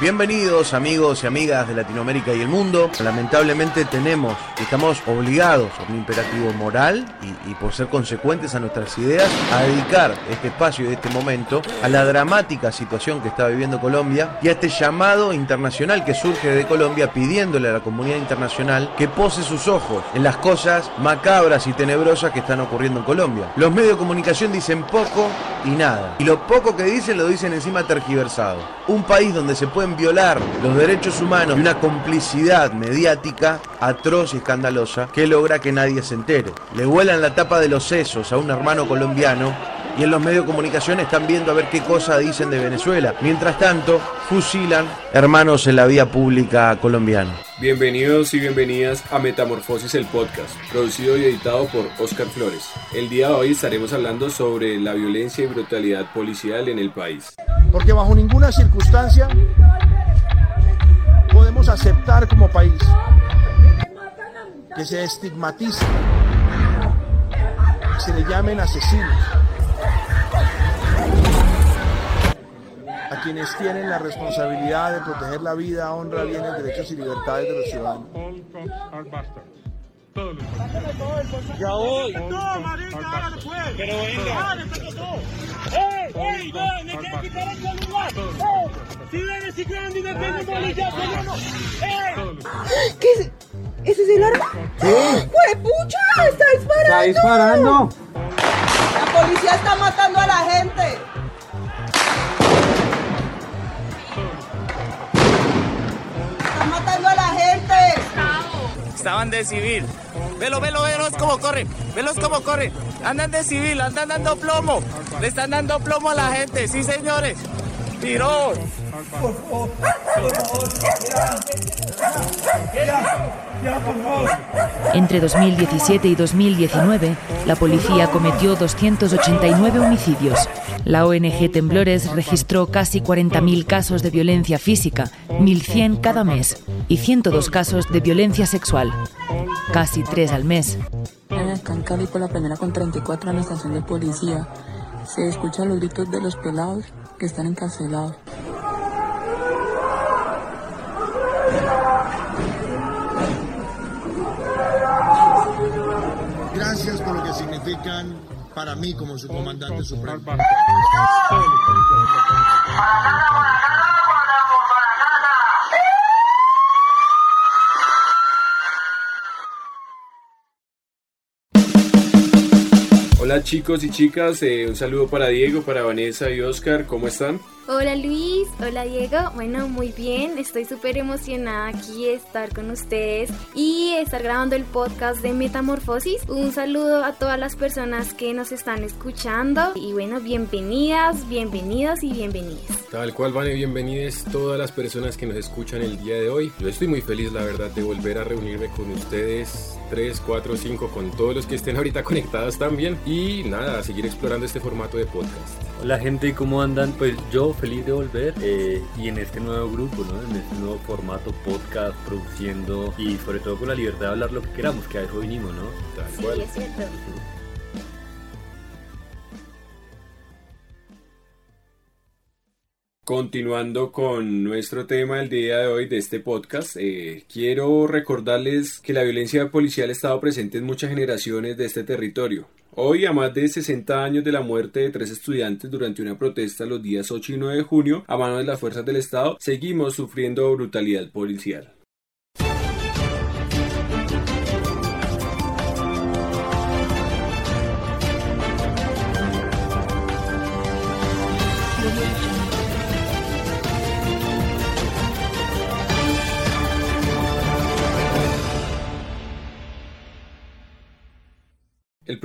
Bienvenidos amigos y amigas de Latinoamérica y el mundo. Lamentablemente tenemos, estamos obligados por un imperativo moral y, y, por ser consecuentes a nuestras ideas, a dedicar este espacio y este momento a la dramática situación que está viviendo Colombia y a este llamado internacional que surge de Colombia pidiéndole a la comunidad internacional que pose sus ojos en las cosas macabras y tenebrosas que están ocurriendo en Colombia. Los medios de comunicación dicen poco y nada. Y lo poco que dicen lo dicen encima tergiversado. Un país donde se violar los derechos humanos y una complicidad mediática atroz y escandalosa que logra que nadie se entere. Le vuelan la tapa de los sesos a un hermano colombiano y en los medios de comunicación están viendo a ver qué cosa dicen de Venezuela. Mientras tanto, fusilan hermanos en la vía pública colombiana. Bienvenidos y bienvenidas a Metamorfosis el podcast, producido y editado por Oscar Flores. El día de hoy estaremos hablando sobre la violencia y brutalidad policial en el país. Porque bajo ninguna circunstancia podemos aceptar como país que se estigmatice, que se le llamen asesinos a quienes tienen la responsabilidad de proteger la vida, honra, bienes, derechos y libertades de los ciudadanos. Ya voy. No, marica, pues. Pero venga. ¡Ey, ey! ¡Me quieren quitar el celular! ¡Ey! ¡Si ven grande y me pego policía, ¡Ey! ¿Qué es? ¿Ese es el arma? Sí. ¡Está disparando! ¡Está disparando! La policía está matando a la gente. Estaban de civil. Velo, velo, velos cómo corren. Velos cómo corren. Andan de civil, andan dando plomo. Le están dando plomo a la gente. Sí, señores. Tirón. Entre 2017 y 2019, la policía cometió 289 homicidios. La ONG Temblores registró casi 40.000 casos de violencia física, 1.100 cada mes, y 102 casos de violencia sexual, casi 3 al mes. En el Cancali por la primera con 34 en la estación de policía. Se escuchan los gritos de los pelados que están encarcelados. Para mí como su comandante supremo. Hola chicos y chicas, eh, un saludo para Diego, para Vanessa y Oscar, ¿cómo están? Hola Luis, hola Diego, bueno muy bien, estoy súper emocionada aquí de estar con ustedes y estar grabando el podcast de Metamorfosis. Un saludo a todas las personas que nos están escuchando y bueno, bienvenidas, bienvenidos y bienvenidas. Tal cual, Vane, bienvenidas todas las personas que nos escuchan el día de hoy. Yo estoy muy feliz, la verdad, de volver a reunirme con ustedes, 3, 4, 5, con todos los que estén ahorita conectados también y nada, a seguir explorando este formato de podcast. Hola gente, ¿cómo andan? Pues yo feliz de volver eh, y en este nuevo grupo, ¿no? En este nuevo formato podcast, produciendo y sobre todo con la libertad de hablar lo que queramos, que a eso vinimos, ¿no? Tal Sí, cual. es cierto. Continuando con nuestro tema del día de hoy de este podcast, eh, quiero recordarles que la violencia policial ha estado presente en muchas generaciones de este territorio. Hoy, a más de 60 años de la muerte de tres estudiantes durante una protesta los días 8 y 9 de junio a manos de las fuerzas del Estado, seguimos sufriendo brutalidad policial.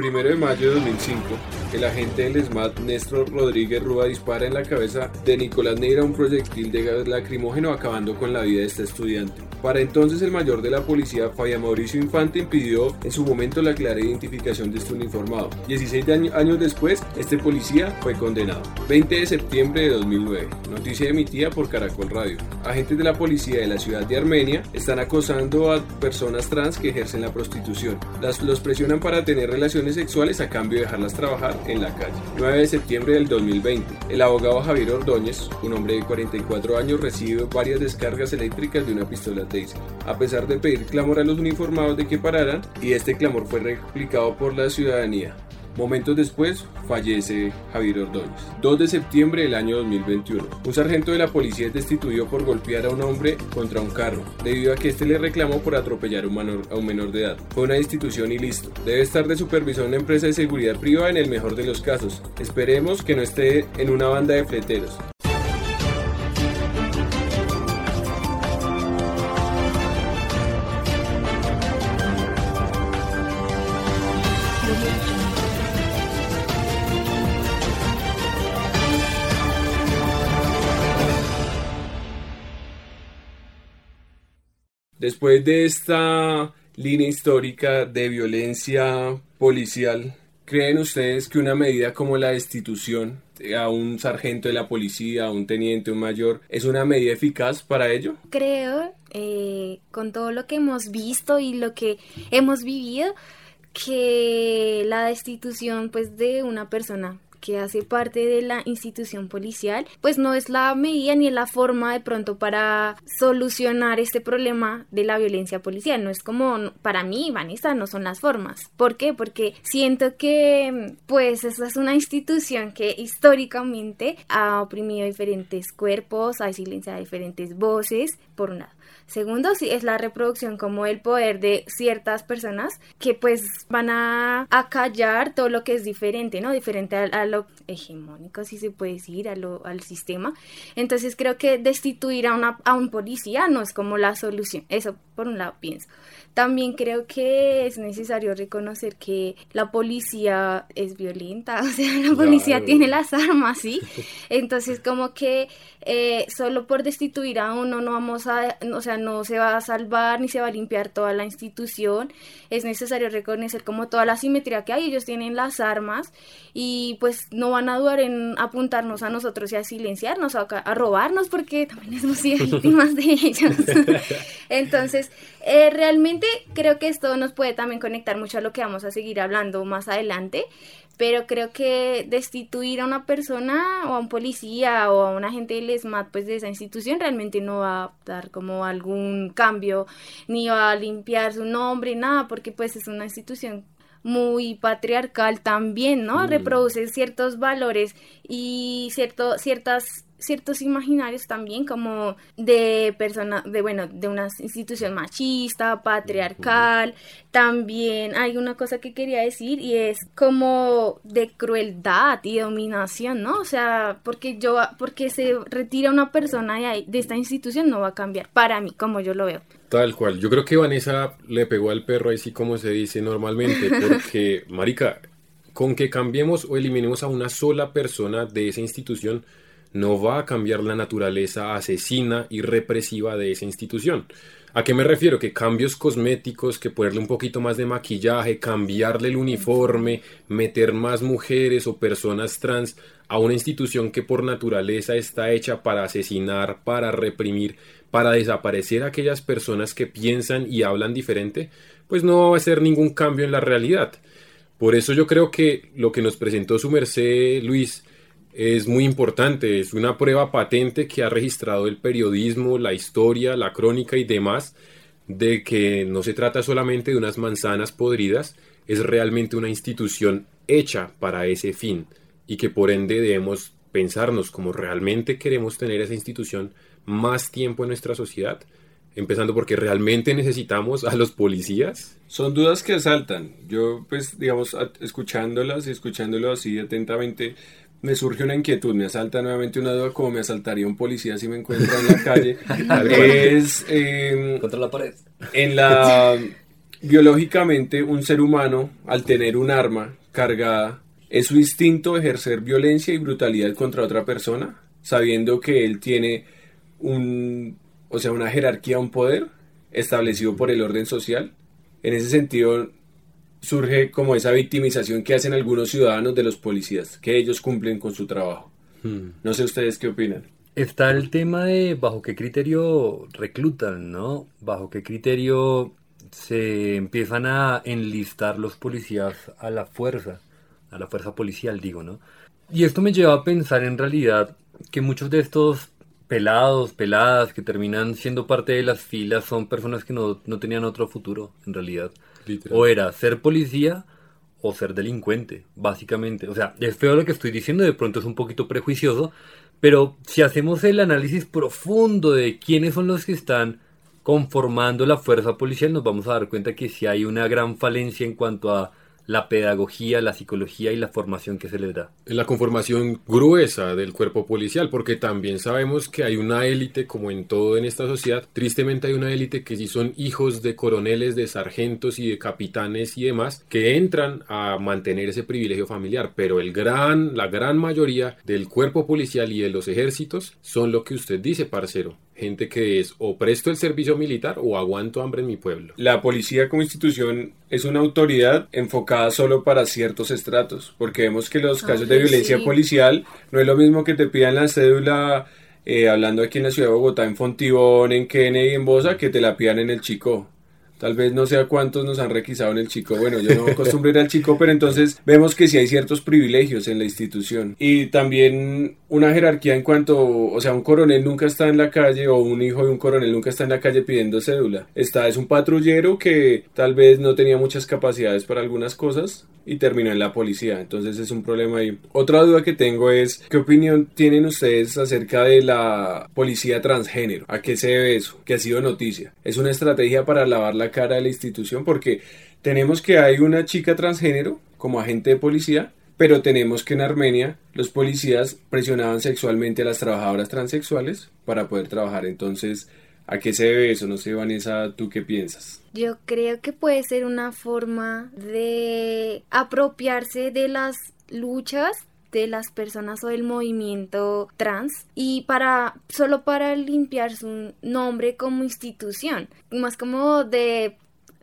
El primero de mayo de 2005, el agente del SMAT Néstor Rodríguez Rúa dispara en la cabeza de Nicolás Neira un proyectil de gas lacrimógeno acabando con la vida de este estudiante. Para entonces el mayor de la policía, Fabián Mauricio Infante, impidió en su momento la clara identificación de este uniformado. 16 año- años después, este policía fue condenado. 20 de septiembre de 2009, noticia emitida por Caracol Radio. Agentes de la policía de la ciudad de Armenia están acosando a personas trans que ejercen la prostitución. Las, los presionan para tener relaciones sexuales a cambio de dejarlas trabajar en la calle. 9 de septiembre del 2020, el abogado Javier Ordóñez, un hombre de 44 años, recibe varias descargas eléctricas de una pistola A pesar de pedir clamor a los uniformados de que pararan, y este clamor fue replicado por la ciudadanía. Momentos después, fallece Javier Ordóñez. 2 de septiembre del año 2021. Un sargento de la policía es destituido por golpear a un hombre contra un carro, debido a que este le reclamó por atropellar a un, menor, de edad. Fue una destitución y listo. Debe estar de supervisión en una empresa de seguridad privada en el mejor de los casos. Esperemos que no esté en una banda de fleteros. Después de esta línea histórica de violencia policial, ¿creen ustedes que una medida como la destitución a un sargento de la policía, a un teniente, un mayor, es una medida eficaz para ello? Creo, eh, con todo lo que hemos visto y lo que hemos vivido, que la destitución pues de una persona que hace parte de la institución policial, pues no es la medida ni la forma de pronto para solucionar este problema de la violencia policial. No es como, para mí, Vanessa, no son las formas. ¿Por qué? Porque siento que, pues, esta es una institución que históricamente ha oprimido diferentes cuerpos, ha silenciado diferentes voces, por un lado. Segundo, sí, es la reproducción como el poder de ciertas personas que pues van a acallar todo lo que es diferente, ¿no? Diferente a, lo hegemónico, si se puede decir, a lo, al sistema. Entonces creo que destituir a, una, a un policía no es como la solución. Eso por un lado pienso. También creo que es necesario reconocer que la policía es violenta, o sea, la policía tiene las armas, ¿sí? Entonces como que eh, solo por destituir a uno no vamos a, o sea, no se va a salvar ni se va a limpiar toda la institución. Es necesario reconocer como toda la simetría que hay. Ellos tienen las armas y pues no van a dudar en apuntarnos a nosotros y a silenciarnos, a, a robarnos porque también hemos sido víctimas de ellos. Entonces, eh, realmente creo que esto nos puede también conectar mucho a lo que vamos a seguir hablando más adelante pero creo que destituir a una persona o a un policía o a un agente del ESMAD pues de esa institución realmente no va a dar como algún cambio ni va a limpiar su nombre nada porque pues es una institución muy patriarcal también, ¿no? Mm. Reproduce ciertos valores y cierto, ciertas ciertos imaginarios también como de persona de bueno de una institución machista patriarcal. También hay una cosa que quería decir y es como de crueldad y dominación no o sea porque yo porque se retira una persona de, de esta institución no va a cambiar para mí como yo lo veo. Tal cual. Yo creo que Vanessa le pegó al perro así como se dice normalmente, porque, Marica, con que cambiemos o eliminemos a una sola persona de esa institución, no va a cambiar la naturaleza asesina y represiva de esa institución. ¿A qué me refiero? Que cambios cosméticos, que ponerle un poquito más de maquillaje, cambiarle el uniforme, meter más mujeres o personas trans a una institución que por naturaleza está hecha para asesinar, para reprimir, para desaparecer a aquellas personas que piensan y hablan diferente, pues no va a ser ningún cambio en la realidad. Por eso yo creo que lo que nos presentó su merced Luis es muy importante, es una prueba patente que ha registrado el periodismo, la historia, la crónica y demás, de que no se trata solamente de unas manzanas podridas, es realmente una institución hecha para ese fin y que por ende debemos pensarnos como realmente queremos tener esa institución más tiempo en nuestra sociedad, empezando porque realmente necesitamos a los policías. Son dudas que asaltan. Yo, pues, digamos, escuchándolas y escuchándolo así atentamente, me surge una inquietud, me asalta nuevamente una duda como me asaltaría un policía si me encuentra en la calle. es em, contra la pared. En la biológicamente un ser humano al tener un arma cargada es su instinto ejercer violencia y brutalidad contra otra persona, sabiendo que él tiene un o sea, una jerarquía, un poder establecido por el orden social. En ese sentido, surge como esa victimización que hacen algunos ciudadanos de los policías, que ellos cumplen con su trabajo. Hmm. No sé ustedes qué opinan. Está el tema de bajo qué criterio reclutan, ¿no? Bajo qué criterio se empiezan a enlistar los policías a la fuerza, a la fuerza policial, digo, ¿no? Y esto me lleva a pensar en realidad que muchos de estos pelados, peladas que terminan siendo parte de las filas son personas que no, no tenían otro futuro, en realidad. O era ser policía o ser delincuente, básicamente. O sea, es feo lo que estoy diciendo, de pronto es un poquito prejuicioso, pero si hacemos el análisis profundo de quiénes son los que están conformando la fuerza policial, nos vamos a dar cuenta que si hay una gran falencia en cuanto a la pedagogía, la psicología y la formación que se les da. La conformación gruesa del cuerpo policial, porque también sabemos que hay una élite, como en todo en esta sociedad, tristemente hay una élite que sí son hijos de coroneles, de sargentos y de capitanes y demás, que entran a mantener ese privilegio familiar, pero el gran, la gran mayoría del cuerpo policial y de los ejércitos son lo que usted dice, parcero, gente que es o presto el servicio militar o aguanto hambre en mi pueblo. La policía como institución es una autoridad enfocada solo para ciertos estratos, porque vemos que los casos de violencia policial no es lo mismo que te pidan la cédula eh, hablando aquí en la ciudad de Bogotá, en Fontibón, en Kennedy, en Bosa, que te la pidan en el Chico. Tal vez no sé a cuántos nos han requisado en el chico. Bueno, yo no acostumbro ir al chico, pero entonces vemos que sí hay ciertos privilegios en la institución. Y también una jerarquía en cuanto, o sea, un coronel nunca está en la calle o un hijo de un coronel nunca está en la calle pidiendo cédula. Está, es un patrullero que tal vez no tenía muchas capacidades para algunas cosas y terminó en la policía. Entonces es un problema ahí. Otra duda que tengo es, ¿qué opinión tienen ustedes acerca de la policía transgénero? ¿A qué se debe eso? Que ha sido noticia. ¿Es una estrategia para lavar la cara de la institución porque tenemos que hay una chica transgénero como agente de policía, pero tenemos que en Armenia los policías presionaban sexualmente a las trabajadoras transexuales para poder trabajar. Entonces, ¿a qué se debe eso? No sé, Vanessa, ¿tú qué piensas? Yo creo que puede ser una forma de apropiarse de las luchas de las personas o del movimiento trans y para solo para limpiar su nombre como institución, más como de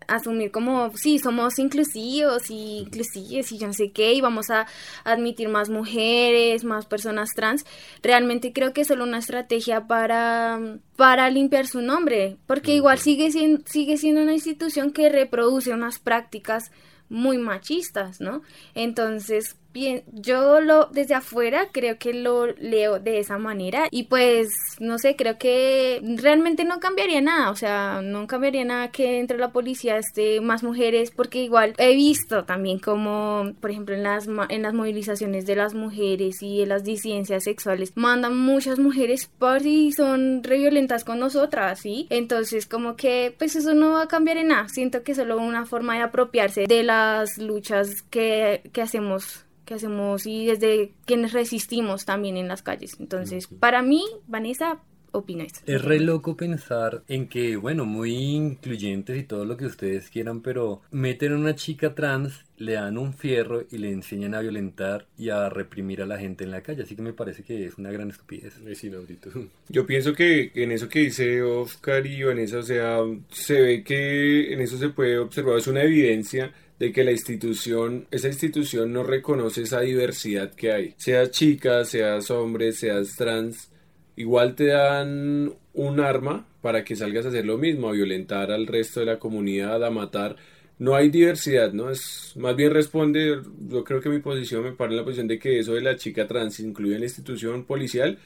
asumir como, sí, somos inclusivos y inclusivos y yo no sé qué, y vamos a admitir más mujeres, más personas trans, realmente creo que es solo una estrategia para, para limpiar su nombre, porque igual sigue siendo, sigue siendo una institución que reproduce unas prácticas muy machistas, ¿no? Entonces, bien, yo lo desde afuera creo que lo leo de esa manera y pues no sé, creo que realmente no cambiaría nada, o sea, no cambiaría nada que entre la policía esté más mujeres porque igual he visto también como, por ejemplo, en las en las movilizaciones de las mujeres y de las disidencias sexuales mandan muchas mujeres por si son re violentas con nosotras, ¿sí? Entonces, como que pues eso no va a cambiar en nada, siento que solo una forma de apropiarse de las luchas que, que hacemos que hacemos y desde quienes resistimos también en las calles. Entonces, para mí, Vanessa, opina esto. Es re loco pensar en que, bueno, muy incluyentes y todo lo que ustedes quieran, pero meten a una chica trans, le dan un fierro y le enseñan a violentar y a reprimir a la gente en la calle. Así que me parece que es una gran estupidez. Es inaudito. Yo pienso que en eso que dice Oscar y Vanessa, o sea, se ve que en eso se puede observar, es una evidencia de que la institución, esa institución no reconoce esa diversidad que hay. Seas chica, seas hombre, seas trans, igual te dan un arma para que salgas a hacer lo mismo, a violentar al resto de la comunidad, a matar. No hay diversidad, ¿no? Es más bien responde, yo creo que mi posición me para en la posición de que eso de la chica trans incluye en la institución policial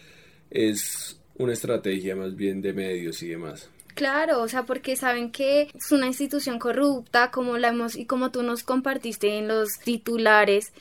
es una estrategia más bien de medios y demás. Claro, o sea, porque saben que es una institución corrupta, como la hemos y como tú nos compartiste en los titulares,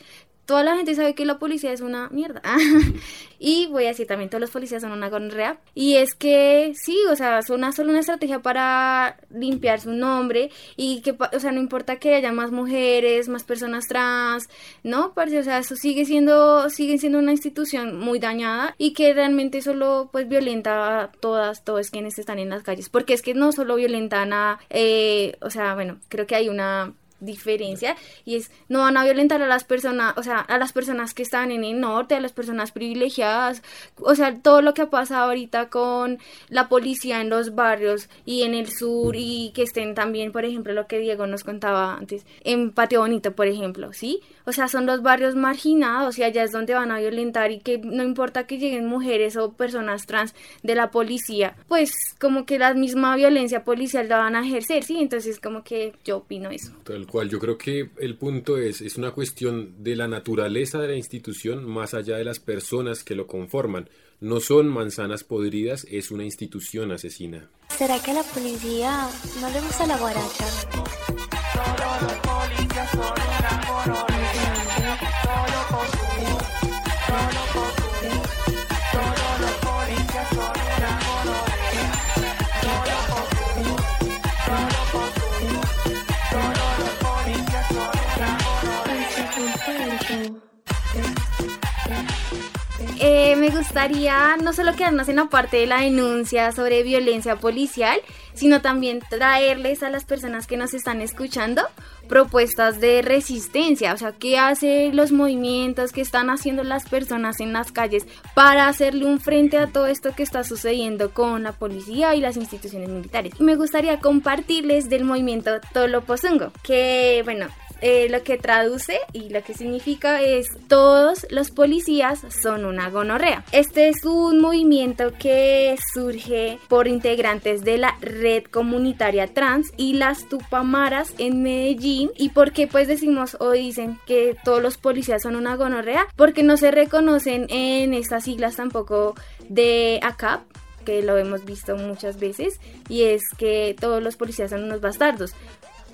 toda la gente sabe que la policía es una mierda. y voy a decir también, todos los policías son una gonorrea. Y es que sí, o sea, son una, solo una estrategia para limpiar su nombre y que, o sea, no importa que haya más mujeres, más personas trans, ¿no? Parce, o sea, eso sigue siendo, sigue siendo una institución muy dañada y que realmente solo, pues, violenta a todas, todos quienes están en las calles. Porque es que no solo violentan a, eh, o sea, bueno, creo que hay una diferencia y es no van a violentar a las personas, o sea, a las personas que están en el norte, a las personas privilegiadas, o sea, todo lo que ha pasado ahorita con la policía en los barrios y en el sur y que estén también, por ejemplo, lo que Diego nos contaba antes, en Patio Bonito, por ejemplo, ¿sí? O sea, son los barrios marginados y allá es donde van a violentar y que no importa que lleguen mujeres o personas trans de la policía, pues como que la misma violencia policial la van a ejercer, ¿sí? Entonces como que yo opino eso. Tal cual, yo creo que el punto es, es una cuestión de la naturaleza de la institución más allá de las personas que lo conforman. No son manzanas podridas, es una institución asesina. ¿Será que a la policía no le gusta la guaracha? Eh, me gustaría no solo quedarnos en la parte de la denuncia sobre violencia policial, sino también traerles a las personas que nos están escuchando propuestas de resistencia, o sea, qué hacen los movimientos que están haciendo las personas en las calles para hacerle un frente a todo esto que está sucediendo con la policía y las instituciones militares. Me gustaría compartirles del movimiento Tolopozungo, que bueno, eh, lo que traduce y lo que significa es todos los policías son una gonorrea. Este es un movimiento que surge por integrantes de la red comunitaria trans y las tupamaras en Medellín. ¿Y por qué pues decimos o dicen que todos los policías son una gonorrea? Porque no se reconocen en estas siglas tampoco de ACAP que lo hemos visto muchas veces y es que todos los policías son unos bastardos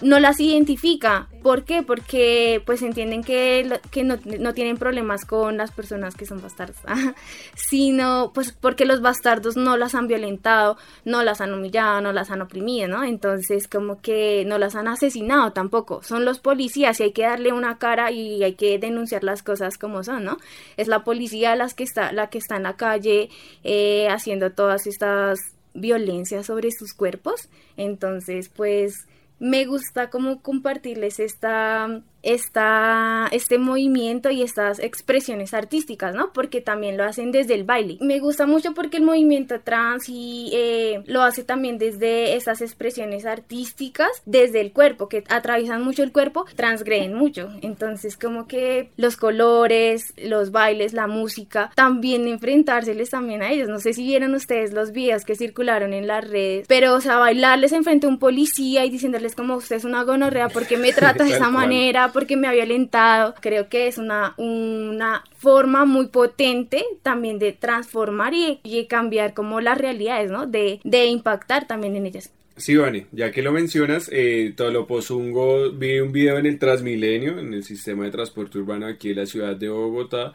no las identifica. ¿Por qué? Porque pues entienden que, que no, no, tienen problemas con las personas que son bastardos, sino pues porque los bastardos no las han violentado, no las han humillado, no las han oprimido, ¿no? Entonces como que no las han asesinado tampoco. Son los policías y hay que darle una cara y hay que denunciar las cosas como son, ¿no? Es la policía las que está, la que está en la calle eh, haciendo todas estas violencias sobre sus cuerpos. Entonces pues me gusta como compartirles esta esta, este movimiento y estas expresiones artísticas, ¿no? Porque también lo hacen desde el baile. Me gusta mucho porque el movimiento trans y eh, lo hace también desde estas expresiones artísticas, desde el cuerpo, que atraviesan mucho el cuerpo, transgreden mucho. Entonces, como que los colores, los bailes, la música, también enfrentárseles también a ellos. No sé si vieron ustedes los videos que circularon en las redes, pero, o sea, bailarles enfrente a un policía y diciéndoles como usted es una gonorrea porque me trata de esa manera, porque me ha violentado. Creo que es una, una forma muy potente también de transformar y, cambiar como las realidades, ¿no? De, de impactar también en ellas. Sí, Vane, ya que lo mencionas, eh, Tolopozungo vi un video en el Transmilenio, en el sistema de transporte urbano aquí en la ciudad de Bogotá,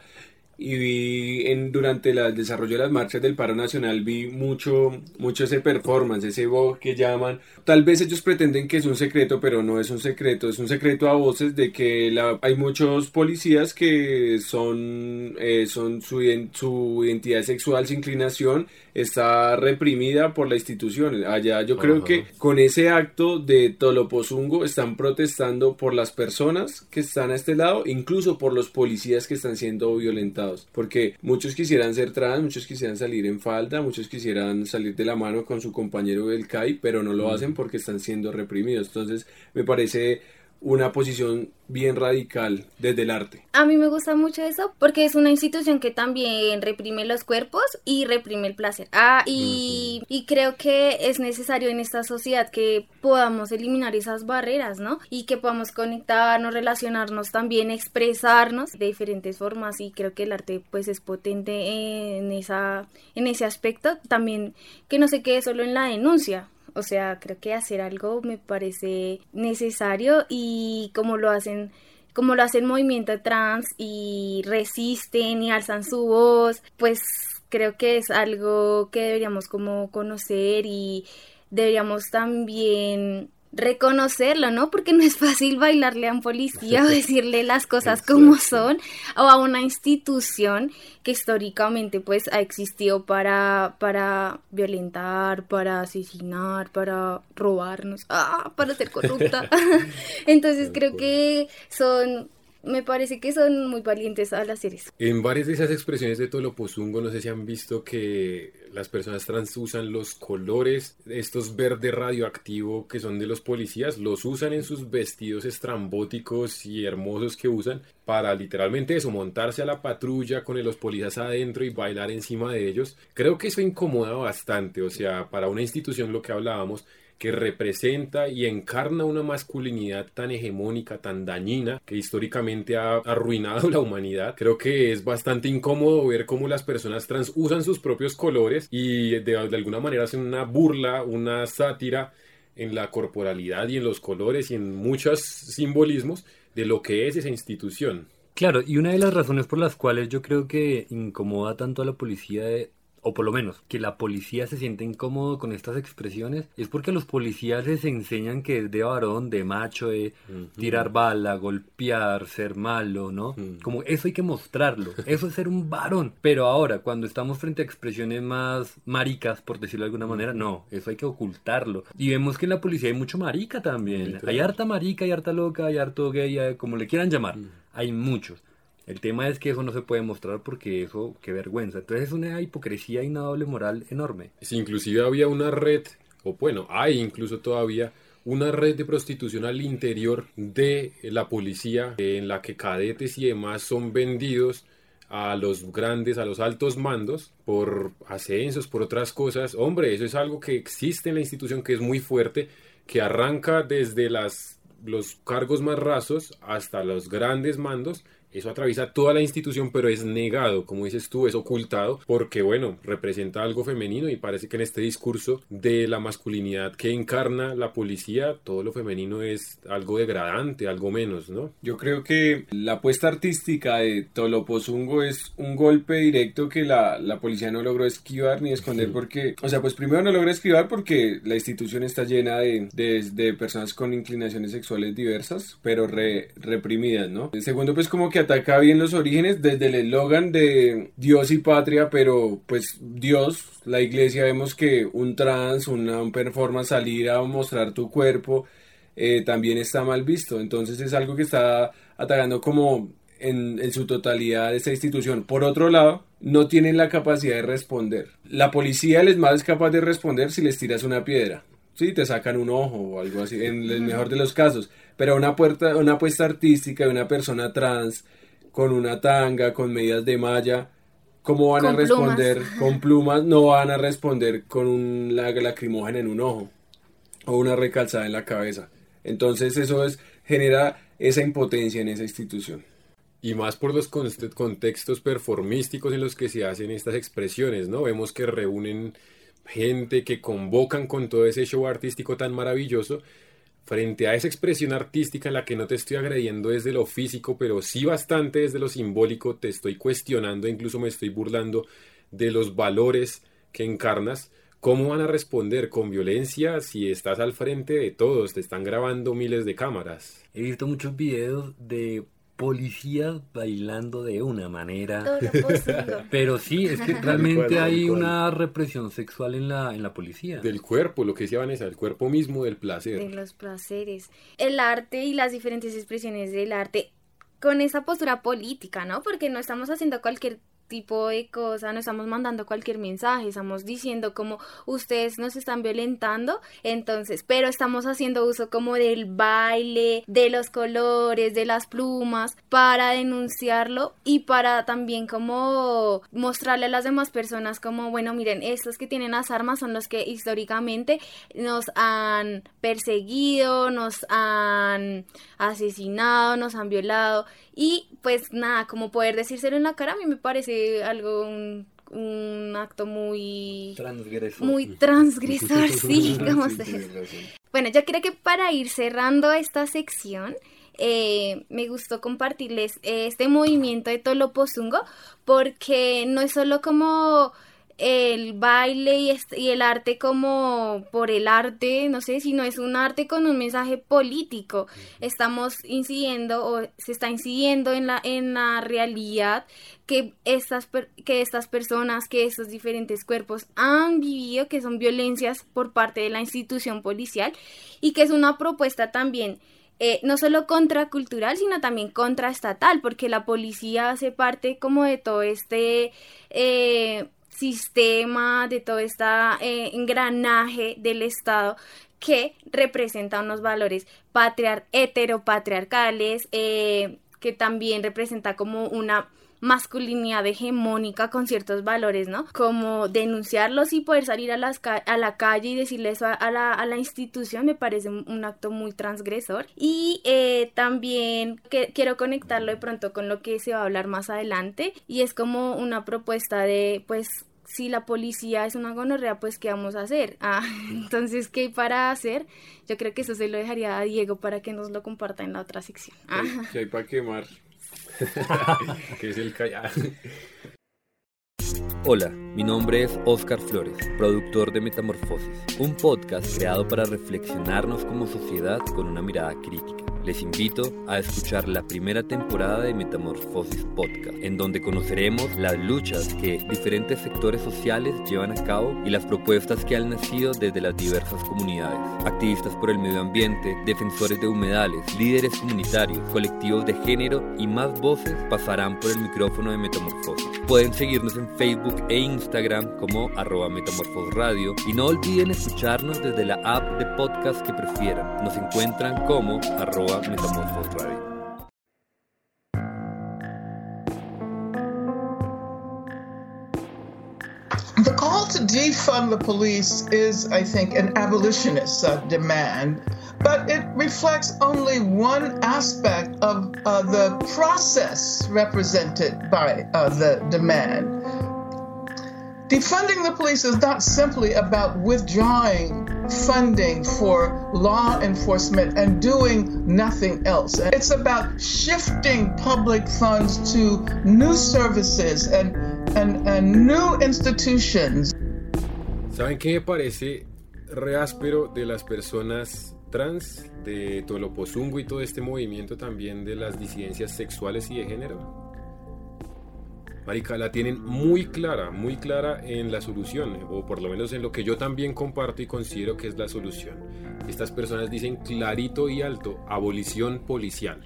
y vi durante el desarrollo de las marchas del paro nacional vi mucho, mucho ese performance, ese voz que llaman. Tal vez ellos pretenden que es un secreto, pero no es un secreto, es un secreto a voces de que la, hay muchos policías que son, eh, son su, su identidad sexual, su inclinación está reprimida por la institución. Allá yo creo que con ese acto de Tolopozungo están protestando por las personas que están a este lado, incluso por los policías que están siendo violentados. Porque muchos quisieran ser trans, muchos quisieran salir en falda, muchos quisieran salir de la mano con su compañero del CAI, pero no lo hacen porque están siendo reprimidos. Entonces me parece una posición bien radical desde el arte. A mí me gusta mucho eso porque es una institución que también reprime los cuerpos y reprime el placer. Ah, y, y creo que es necesario en esta sociedad que podamos eliminar esas barreras, ¿no? Y que podamos conectarnos, relacionarnos también, expresarnos de diferentes formas y creo que el arte pues es potente en esa en ese aspecto también que no se quede solo en la denuncia o sea, creo que hacer algo me parece necesario y como lo hacen como lo hacen movimiento trans y resisten y alzan su voz, pues creo que es algo que deberíamos como conocer y deberíamos también reconocerlo, ¿no? Porque no es fácil bailarle a un policía o decirle las cosas como son o a una institución que históricamente pues ha existido para, para violentar, para asesinar, para robarnos, ah, para ser corrupta. Entonces creo que son me parece que son muy valientes al hacer eso. En varias de esas expresiones de Tolopozungo, no sé si han visto que las personas trans usan los colores, estos verde radioactivo que son de los policías, los usan en sus vestidos estrambóticos y hermosos que usan para literalmente eso, montarse a la patrulla con los policías adentro y bailar encima de ellos. Creo que eso incomoda bastante, o sea, para una institución lo que hablábamos, que representa y encarna una masculinidad tan hegemónica, tan dañina, que históricamente ha arruinado la humanidad. Creo que es bastante incómodo ver cómo las personas trans usan sus propios colores y de, alguna manera hacen una burla, una sátira en la corporalidad y en los colores y en muchos simbolismos de lo que es esa institución. Claro, y una de las razones por las cuales yo creo que incomoda tanto a la policía de o por lo menos que la policía se siente incómodo con estas expresiones, es porque los policías les enseñan que es de varón, de macho, de tirar bala, golpear, ser malo, ¿no? Como eso hay que mostrarlo, eso es ser un varón. Pero ahora, cuando estamos frente a expresiones más maricas, por decirlo de alguna manera, no, eso hay que ocultarlo. Y vemos que en la policía hay mucho marica también. Hay harta marica, hay harta loca, hay harto gay, como le quieran llamar. Hay muchos. El tema es que eso no se puede mostrar porque eso, qué vergüenza. Entonces es una hipocresía y una doble moral enorme. Si inclusive había una red, o bueno, hay incluso todavía una red de prostitución al interior de la policía en la que cadetes y demás son vendidos a los grandes, a los altos mandos por ascensos, por otras cosas. Hombre, eso es algo que existe en la institución que es muy fuerte, que arranca desde las, los cargos más rasos hasta los grandes mandos eso atraviesa toda la institución, pero es negado, como dices tú, es ocultado, porque bueno, representa algo femenino y parece que en este discurso de la masculinidad que encarna la policía, todo lo femenino es algo degradante, algo menos, ¿no? Yo creo que la apuesta artística de Tolopozungo es un golpe directo que la, la policía no logró esquivar ni esconder porque, o sea, pues primero no logra esquivar porque la institución está llena de, de, personas con inclinaciones sexuales diversas, pero reprimidas, ¿no? Segundo, pues como que ataca bien los orígenes desde el eslogan de Dios y patria, pero pues Dios, la iglesia, vemos que un trans, una, un performance, salir a mostrar tu cuerpo, eh, también está mal visto. Entonces es algo que está atacando como en, en, su totalidad esta institución. Por otro lado, no tienen la capacidad de responder. La policía les más es capaz de responder si les tiras una piedra. Sí, te sacan un ojo o algo así, en el mejor de los casos. Pero una, puerta, una apuesta artística de una persona trans con una tanga, con medidas de malla, ¿cómo van a responder con plumas? No van a responder con un lacrimógeno en un ojo o una recalzada en la cabeza. Entonces eso es, genera esa impotencia en esa institución. Y más por los contextos performísticos en los que se hacen estas expresiones, ¿no? Vemos que reúnen gente que convocan con todo ese show artístico tan maravilloso frente a esa expresión artística en la que no te estoy agrediendo desde lo físico, pero sí bastante desde lo simbólico, te estoy cuestionando, incluso me estoy burlando de los valores que encarnas, ¿cómo van a responder con violencia si estás al frente de todos? Te están grabando miles de cámaras. He visto muchos videos de policías bailando de una manera. Pero sí, es que realmente hay una represión sexual en la, en la policía. Del cuerpo, lo que decía Vanessa, el cuerpo mismo del placer. De los placeres. El arte y las diferentes expresiones del arte con esa postura política, ¿no? Porque no estamos haciendo cualquier tipo de cosa, no estamos mandando cualquier mensaje, estamos diciendo como ustedes nos están violentando, entonces, pero estamos haciendo uso como del baile, de los colores, de las plumas, para denunciarlo y para también como mostrarle a las demás personas como, bueno, miren, estos que tienen las armas son los que históricamente nos han perseguido, nos han asesinado, nos han violado y pues nada, como poder decírselo en la cara a mí me parece algo, un, acto muy... Transgresor. Muy transgresor, sí, como se... Bueno, yo creo que para ir cerrando esta sección, eh, me gustó compartirles este movimiento de Tolopozungo porque no es solo como el baile y, y, el arte como por el arte, no sé, sino es un arte con un mensaje político. Estamos incidiendo o se está incidiendo en la, en la realidad que estas, que estas personas, que estos diferentes cuerpos han vivido, que son violencias por parte de la institución policial y que es una propuesta también eh, no solo contracultural, sino también contraestatal, porque la policía hace parte como de todo este eh, sistema, de todo este eh, engranaje del Estado que representa unos valores patriar heteropatriarcales, que también representa como una masculinidad hegemónica con ciertos valores, ¿no? Como denunciarlos y poder salir a, las a la calle y decirle eso a, la, a la, institución me parece un, acto muy transgresor. Y eh, también que, quiero conectarlo de pronto con lo que se va a hablar más adelante y es como una propuesta de, pues, si la policía es una gonorrea, pues ¿qué vamos a hacer? Ah, entonces, ¿qué para hacer? Yo creo que eso se lo dejaría a Diego para que nos lo comparta en la otra sección. Ah. ¿Qué hay para quemar? que es el Hola, mi nombre es Oscar Flores, productor de Metamorfosis, un podcast creado para reflexionarnos como sociedad con una mirada crítica. Les invito a escuchar la primera temporada de Metamorfosis Podcast, en donde conoceremos las luchas que diferentes sectores sociales llevan a cabo y las propuestas que han nacido desde las diversas comunidades. Activistas por el medio ambiente, defensores de humedales, líderes comunitarios, colectivos de género y más voces pasarán por el micrófono de Metamorfosis. Pueden seguirnos en Facebook e Instagram como arroba Radio y no olviden escucharnos desde la app de podcast que prefieran. Nos encuentran como arroba The call to defund the police is, I think, an abolitionist uh, demand, but it reflects only one aspect of uh, the process represented by uh, the demand. Defunding the police is not simply about withdrawing funding for law enforcement and doing nothing else. It's about shifting public funds to new services and, and, and new institutions. ¿Saben qué me parece re áspero de las personas trans, de Tolopozungo y todo este movimiento también de las disidencias sexuales y de género? Marica, la tienen muy clara, muy clara en la solución, o por lo menos en lo que yo también comparto y considero que es la solución. Estas personas dicen clarito y alto, abolición policial.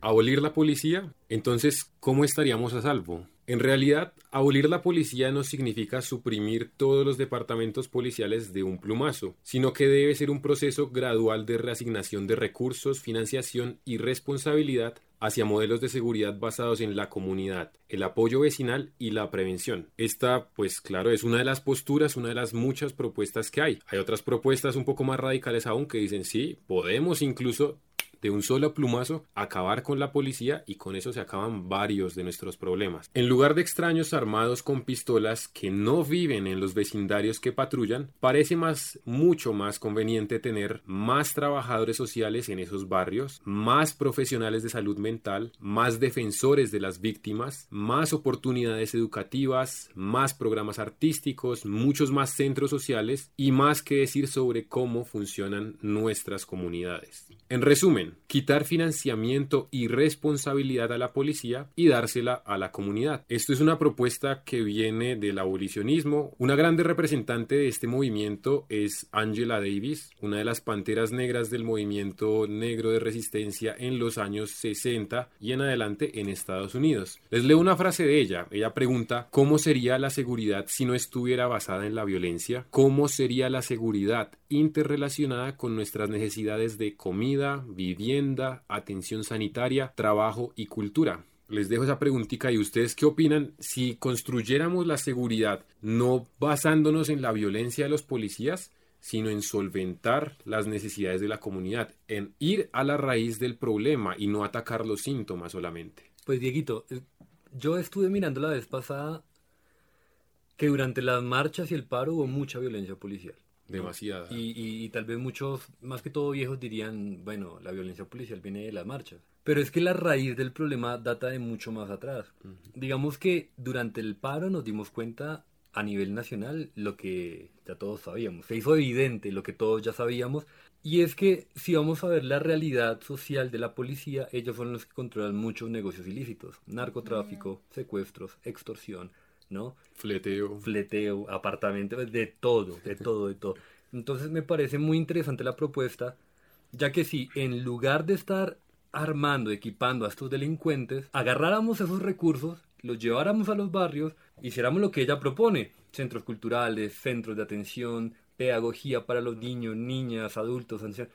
¿Abolir la policía? Entonces, ¿cómo estaríamos a salvo? En realidad, abolir la policía no significa suprimir todos los departamentos policiales de un plumazo, sino que debe ser un proceso gradual de reasignación de recursos, financiación y responsabilidad hacia modelos de seguridad basados en la comunidad, el apoyo vecinal y la prevención. Esta, pues claro, es una de las posturas, una de las muchas propuestas que hay. Hay otras propuestas un poco más radicales aún que dicen sí, podemos incluso de un solo plumazo acabar con la policía y con eso se acaban varios de nuestros problemas. En lugar de extraños armados con pistolas que no viven en los vecindarios que patrullan, parece más mucho más conveniente tener más trabajadores sociales en esos barrios, más profesionales de salud mental, más defensores de las víctimas, más oportunidades educativas, más programas artísticos, muchos más centros sociales y más que decir sobre cómo funcionan nuestras comunidades. En resumen, quitar financiamiento y responsabilidad a la policía y dársela a la comunidad. Esto es una propuesta que viene del abolicionismo. Una grande representante de este movimiento es Angela Davis, una de las panteras negras del movimiento negro de resistencia en los años 60 y en adelante en Estados Unidos. Les leo una frase de ella. Ella pregunta, ¿cómo sería la seguridad si no estuviera basada en la violencia? ¿Cómo sería la seguridad interrelacionada con nuestras necesidades de comida, vivienda, atención sanitaria, trabajo y cultura. Les dejo esa preguntita y ustedes qué opinan si construyéramos la seguridad no basándonos en la violencia de los policías, sino en solventar las necesidades de la comunidad, en ir a la raíz del problema y no atacar los síntomas solamente. Pues Dieguito, eh, yo estuve mirando la vez pasada que durante las marchas y el paro hubo mucha violencia policial. Demasiada. Y, y, y, tal vez muchos, más que todo viejos, dirían, bueno, la violencia policial viene de las marchas. Pero es que la raíz del problema data de mucho más atrás. Digamos que durante el paro nos dimos cuenta a nivel nacional lo que ya todos sabíamos. Se hizo evidente lo que todos ya sabíamos. Y es que si vamos a ver la realidad social de la policía, ellos son los que controlan muchos negocios ilícitos. Narcotráfico, secuestros, extorsión, ¿no? Fleteo. Fleteo, apartamento, de todo, de todo, de todo. Entonces me parece muy interesante la propuesta, ya que si en lugar de estar armando, equipando a estos delincuentes, agarráramos esos recursos, los lleváramos a los barrios, hiciéramos lo que ella propone, centros culturales, centros de atención, pedagogía para los niños, niñas, adultos, ancianos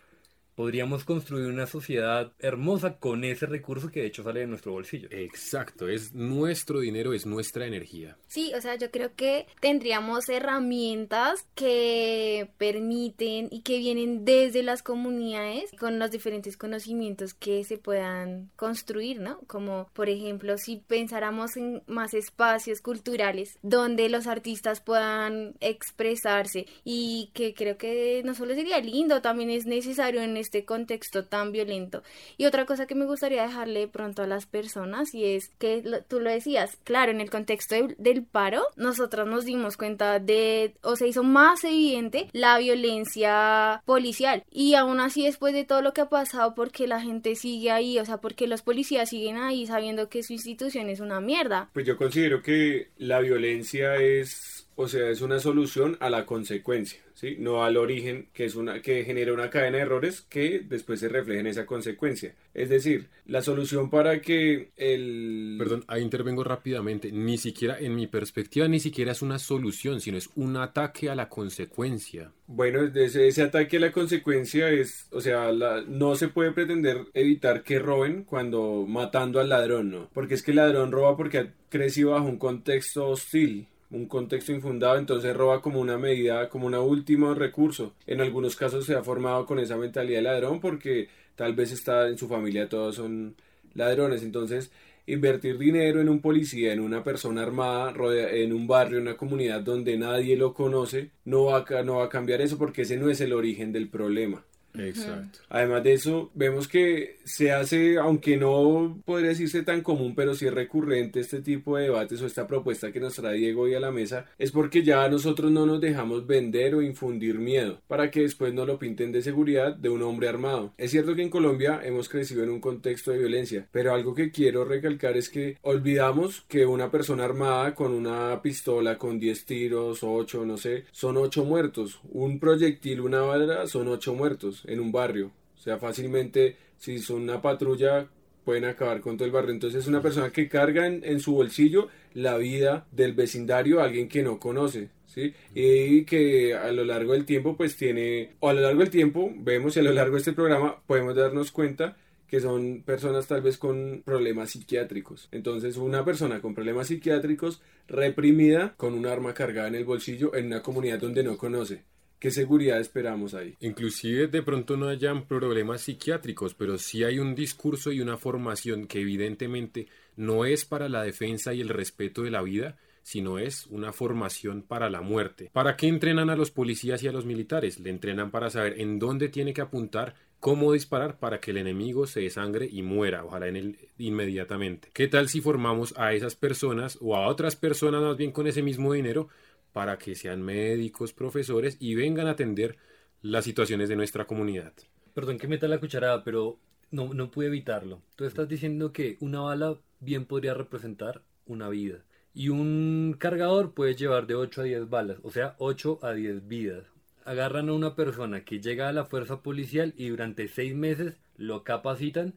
podríamos construir una sociedad hermosa con ese recurso que de hecho sale de nuestro bolsillo. Exacto, es nuestro dinero, es nuestra energía. Sí, o sea, yo creo que tendríamos herramientas que permiten y que vienen desde las comunidades con los diferentes conocimientos que se puedan construir, ¿no? Como por ejemplo, si pensáramos en más espacios culturales donde los artistas puedan expresarse y que creo que no solo sería lindo, también es necesario en este contexto tan violento. Y otra cosa que me gustaría dejarle pronto a las personas y es que tú lo decías, claro, en el contexto del paro, nosotros nos dimos cuenta de, o se hizo más evidente la violencia policial. Y aún así, después de todo lo que ha pasado, porque la gente sigue ahí, o sea, porque los policías siguen ahí sabiendo que su institución es una mierda. Pues yo considero que la violencia es, o sea, es una solución a la consecuencia. ¿sí? no al origen que, es una, que genera una cadena de errores que después se refleja en esa consecuencia. Es decir, la solución para que el... Perdón, ahí intervengo rápidamente. Ni siquiera, en mi perspectiva, ni siquiera es una solución, sino es un ataque a la consecuencia. Bueno, ese, ese ataque a la consecuencia es, o sea, la, no se puede pretender evitar que roben cuando matando al ladrón, ¿no? Porque es que el ladrón roba porque ha crecido bajo un contexto hostil un contexto infundado, entonces roba como una medida, como un último recurso. En algunos casos se ha formado con esa mentalidad de ladrón porque tal vez está en su familia todos son ladrones, entonces invertir dinero en un policía, en una persona armada, en un barrio, en una comunidad donde nadie lo conoce, no va, a, no va a cambiar eso porque ese no es el origen del problema. Exacto. Además de eso, vemos que se hace, aunque no podría decirse tan común, pero sí es recurrente este tipo de debates o esta propuesta que nos trae Diego hoy a la mesa, es porque ya nosotros no nos dejamos vender o infundir miedo para que después no lo pinten de seguridad de un hombre armado. Es cierto que en Colombia hemos crecido en un contexto de violencia, pero algo que quiero recalcar es que olvidamos que una persona armada con una pistola con 10 tiros, 8, no sé, son 8 muertos. Un proyectil, una bala, son 8 muertos en un barrio. O sea, fácilmente, si son una patrulla, pueden acabar con todo el barrio. Entonces es una persona que carga en, su bolsillo la vida del vecindario alguien que no conoce. ¿Sí? Y que a lo largo del tiempo pues tiene, o a lo largo del tiempo vemos a lo largo de este programa podemos darnos cuenta que son personas tal vez con problemas psiquiátricos. Entonces una persona con problemas psiquiátricos reprimida con un arma cargada en el bolsillo en una comunidad donde no conoce. ¿Qué seguridad esperamos ahí? Inclusive de pronto no hayan problemas psiquiátricos, pero sí hay un discurso y una formación que evidentemente no es para la defensa y el respeto de la vida, sino es una formación para la muerte. ¿Para qué entrenan a los policías y a los militares? Le entrenan para saber en dónde tiene que apuntar, cómo disparar para que el enemigo se desangre y muera, ojalá en él inmediatamente. ¿Qué tal si formamos a esas personas o a otras personas más bien con ese mismo dinero para que sean médicos, profesores y vengan a atender las situaciones de nuestra comunidad. Perdón que meta la cucharada, pero no, no pude evitarlo. Tú estás diciendo que una bala bien podría representar una vida. Y un cargador puede llevar de 8 a 10 balas, o sea, 8 a 10 vidas. Agarran a una persona que llega a la fuerza policial y durante 6 meses lo capacitan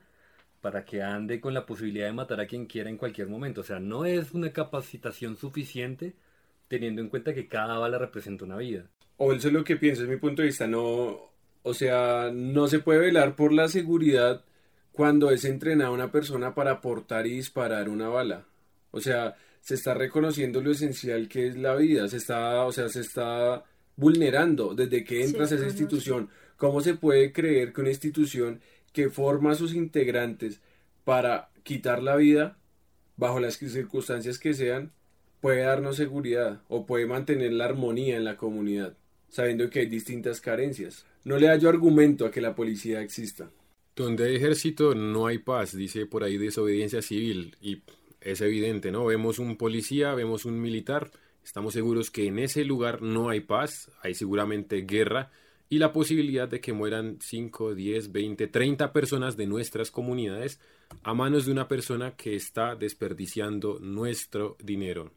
para que ande con la posibilidad de matar a quien quiera en cualquier momento. O sea, no es una capacitación suficiente teniendo en cuenta que cada bala representa una vida. O eso es lo que pienso, es mi punto de vista, no, o sea, no se puede velar por la seguridad cuando es entrenada una persona para portar y disparar una bala. O sea, se está reconociendo lo esencial que es la vida, se está, o sea, se está vulnerando desde que entras a esa institución. ¿Cómo se puede creer que una institución que forma a sus integrantes para quitar la vida, bajo las circunstancias que sean, puede darnos seguridad o puede mantener la armonía en la comunidad. sabiendo que hay distintas carencias. No le hallo argumento a que la policía exista. Donde hay ejército no hay paz, dice por ahí desobediencia civil. Y es evidente, ¿no? Vemos un policía, vemos un militar, estamos seguros que en ese lugar no hay paz, hay seguramente guerra y la posibilidad de que mueran 5, 10, 20, 30 personas de nuestras comunidades a manos de una persona que está desperdiciando nuestro dinero.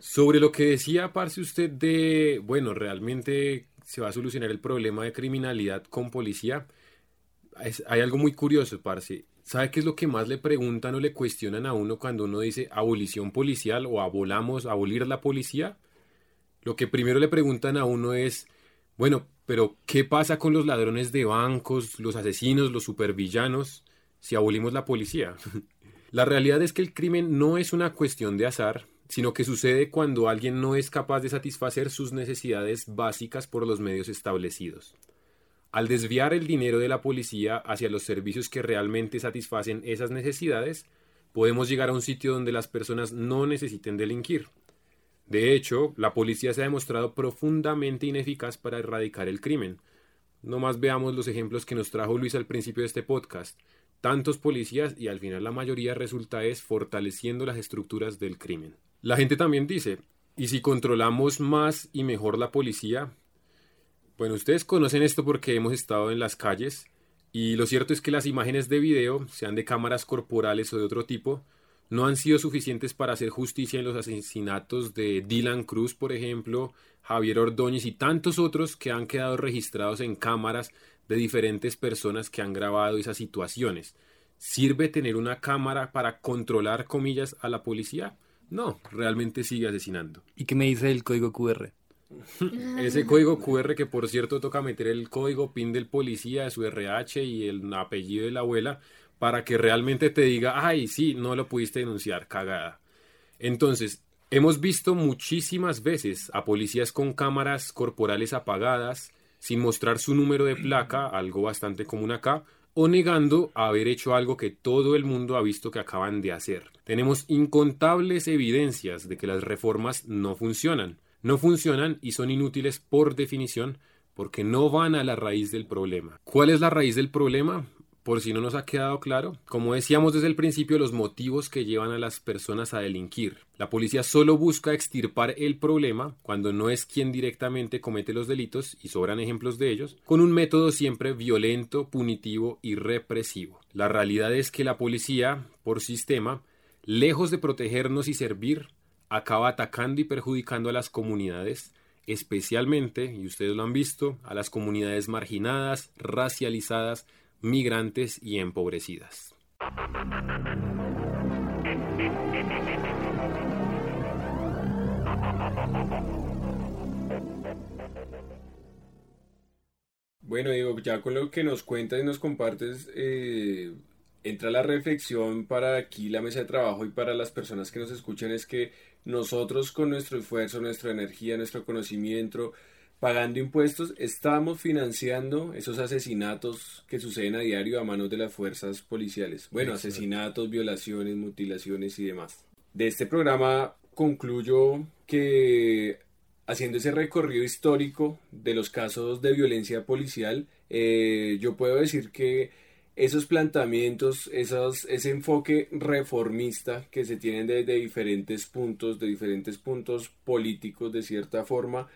Sobre lo que decía, Parce, usted de, bueno, realmente se va a solucionar el problema de criminalidad con policía. hay algo muy curioso, Parce. ¿Sabe qué es lo que más le preguntan o le cuestionan a uno cuando uno dice abolición policial o abolamos, abolir la policía? Lo que primero le preguntan a uno es, bueno, pero ¿qué pasa con los ladrones de bancos, los asesinos, los supervillanos, si abolimos la policía? la realidad es que el crimen no es una cuestión de azar, sino que sucede cuando alguien no es capaz de satisfacer sus necesidades básicas por los medios establecidos. Al desviar el dinero de la policía hacia los servicios que realmente satisfacen esas necesidades, podemos llegar a un sitio donde las personas no necesiten delinquir. De hecho, la policía se ha demostrado profundamente ineficaz para erradicar el crimen. No más veamos los ejemplos que nos trajo Luis al principio de este podcast. Tantos policías y al final la mayoría resulta es fortaleciendo las estructuras del crimen. La gente también dice, ¿y si controlamos más y mejor la policía? Bueno, ustedes conocen esto porque hemos estado en las calles y lo cierto es que las imágenes de video, sean de cámaras corporales o de otro tipo, no han sido suficientes para hacer justicia en los asesinatos de Dylan Cruz, por ejemplo, Javier Ordóñez y tantos otros que han quedado registrados en cámaras de diferentes personas que han grabado esas situaciones. ¿Sirve tener una cámara para controlar, comillas, a la policía? No, realmente sigue asesinando. ¿Y qué me dice el código QR? Ese código QR que por cierto toca meter el código PIN del policía, su RH y el apellido de la abuela para que realmente te diga, ay, sí, no lo pudiste denunciar, cagada. Entonces, hemos visto muchísimas veces a policías con cámaras corporales apagadas, sin mostrar su número de placa, algo bastante común acá, o negando haber hecho algo que todo el mundo ha visto que acaban de hacer. Tenemos incontables evidencias de que las reformas no funcionan. No funcionan y son inútiles por definición porque no van a la raíz del problema. ¿Cuál es la raíz del problema? Por si no nos ha quedado claro, como decíamos desde el principio, los motivos que llevan a las personas a delinquir. La policía solo busca extirpar el problema cuando no es quien directamente comete los delitos, y sobran ejemplos de ellos, con un método siempre violento, punitivo y represivo. La realidad es que la policía, por sistema, lejos de protegernos y servir, acaba atacando y perjudicando a las comunidades, especialmente, y ustedes lo han visto, a las comunidades marginadas, racializadas, migrantes y empobrecidas. Bueno, digo, ya con lo que nos cuentas y nos compartes, eh, entra la reflexión para aquí la mesa de trabajo y para las personas que nos escuchan es que nosotros con nuestro esfuerzo, nuestra energía, nuestro conocimiento, pagando impuestos, estamos financiando esos asesinatos que suceden a diario a manos de las fuerzas policiales. Bueno, asesinatos, violaciones, mutilaciones y demás. De este programa concluyo que haciendo ese recorrido histórico de los casos de violencia policial, eh, yo puedo decir que esos planteamientos, esos, ese enfoque reformista que se tienen desde diferentes puntos, de diferentes puntos políticos de cierta forma,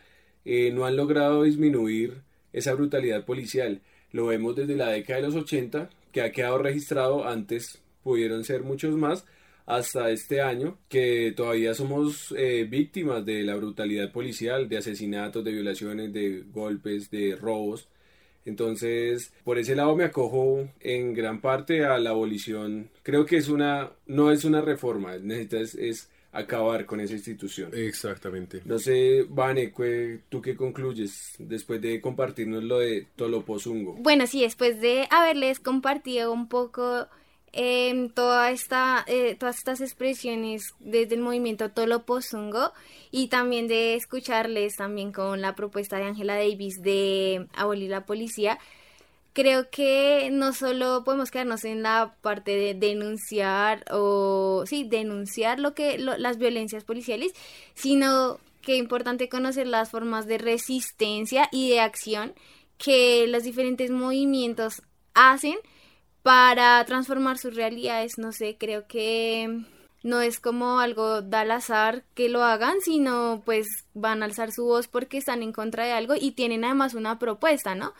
eh, no han logrado disminuir esa brutalidad policial. Lo vemos desde la década de los 80, que ha quedado registrado, antes pudieron ser muchos más, hasta este año, que todavía somos eh, víctimas de la brutalidad policial, de asesinatos, de violaciones, de golpes, de robos. Entonces, por ese lado me acojo en gran parte a la abolición. Creo que es una, no es una reforma, es acabar con esa institución. Exactamente. No sé, Vane, ¿tú qué concluyes después de compartirnos lo de Tolopozungo? Bueno, sí, después de haberles compartido un poco eh, toda esta, eh, todas estas expresiones desde el movimiento Tolopozungo y también de escucharles también con la propuesta de Angela Davis de abolir la policía, creo que no solo podemos quedarnos en la parte de denunciar o sí denunciar lo que las violencias policiales sino qué importante conocer las formas de resistencia y de acción que los diferentes movimientos hacen para transformar sus realidades. No sé, creo que no es como algo al azar que lo hagan, sino pues van a alzar su voz porque están en contra de algo y tienen además una propuesta, ¿no?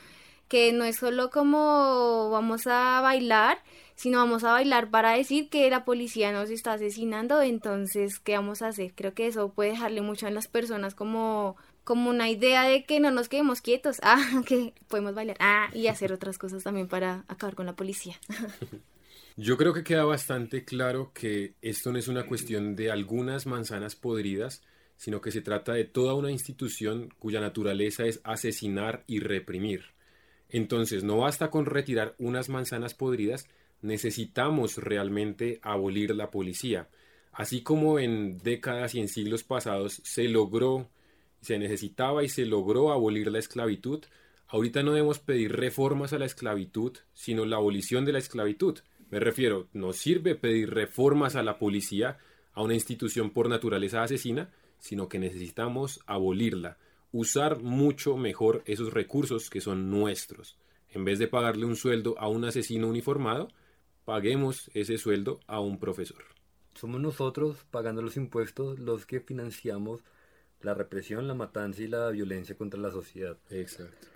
Que no es solo como vamos a bailar, sino vamos a bailar para decir que la policía nos está asesinando, entonces, ¿qué vamos a hacer? Creo que eso puede dejarle mucho a las personas como como una idea de que no nos quedemos quietos, ah, que podemos bailar, ah, y hacer otras cosas también para acabar con la policía. Yo creo que queda bastante claro que esto no es una cuestión de algunas manzanas podridas, sino que se trata de toda una institución cuya naturaleza es asesinar y reprimir. Entonces, no basta con retirar unas manzanas podridas, necesitamos realmente abolir la policía. Así como en décadas y en siglos pasados se logró, se necesitaba y se logró abolir la esclavitud, ahorita no debemos pedir reformas a la esclavitud, sino la abolición de la esclavitud. Me refiero, no sirve pedir reformas a la policía, a una institución por naturaleza asesina, sino que necesitamos abolirla, usar mucho mejor esos recursos que son nuestros. En vez de pagarle un sueldo a un asesino uniformado, paguemos ese sueldo a un profesor. Somos nosotros, pagando los impuestos, los que financiamos la represión, la matanza y la violencia contra la sociedad. Exacto.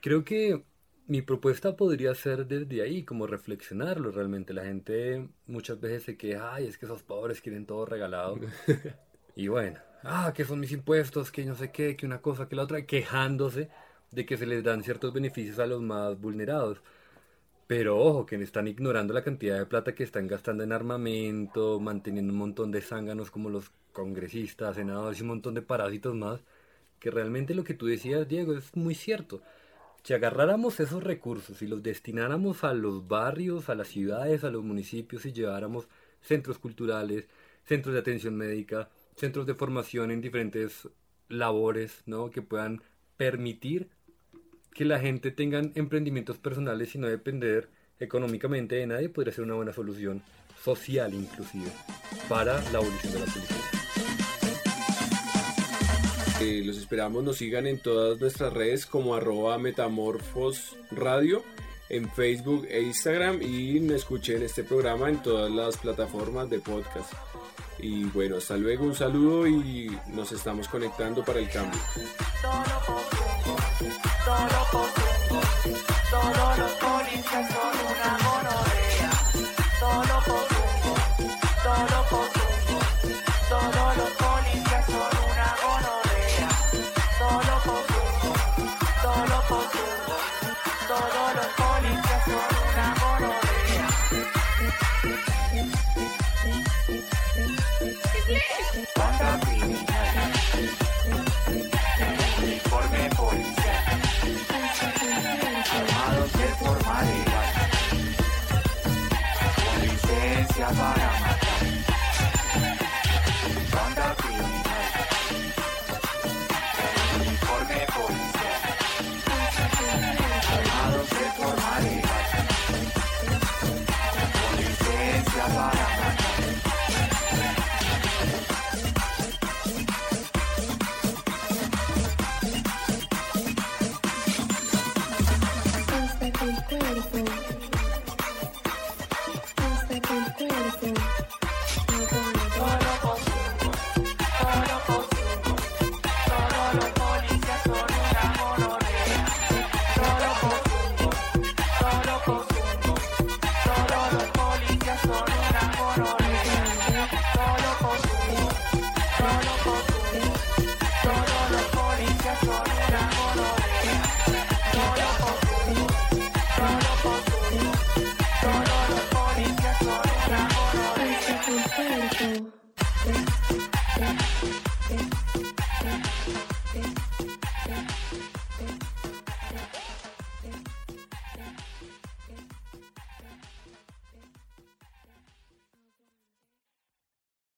Creo que mi propuesta podría ser desde ahí, como reflexionarlo realmente. La gente muchas veces se queja, ay, es que esos pobres quieren todo regalado. y bueno, ah, que son mis impuestos, que no sé qué, que una cosa, que la otra, quejándose de que se les dan ciertos beneficios a los más vulnerados. Pero ojo, que están ignorando la cantidad de plata que están gastando en armamento, manteniendo un montón de zánganos como los congresistas, senadores y un montón de parásitos más, que realmente lo que tú decías, Diego, es muy cierto si agarráramos esos recursos y los destináramos a los barrios, a las ciudades, a los municipios y lleváramos centros culturales, centros de atención médica, centros de formación en diferentes labores, ¿no? Que puedan permitir que la gente tenga emprendimientos personales y no depender económicamente de nadie, podría ser una buena solución social inclusive para la abolición de la policía los esperamos, nos sigan en todas nuestras redes como arroba metamorfos radio en Facebook e Instagram y escuchen este programa en todas las plataformas de podcast. Y bueno, hasta luego, un saludo y nos estamos conectando para el cambio. Bye.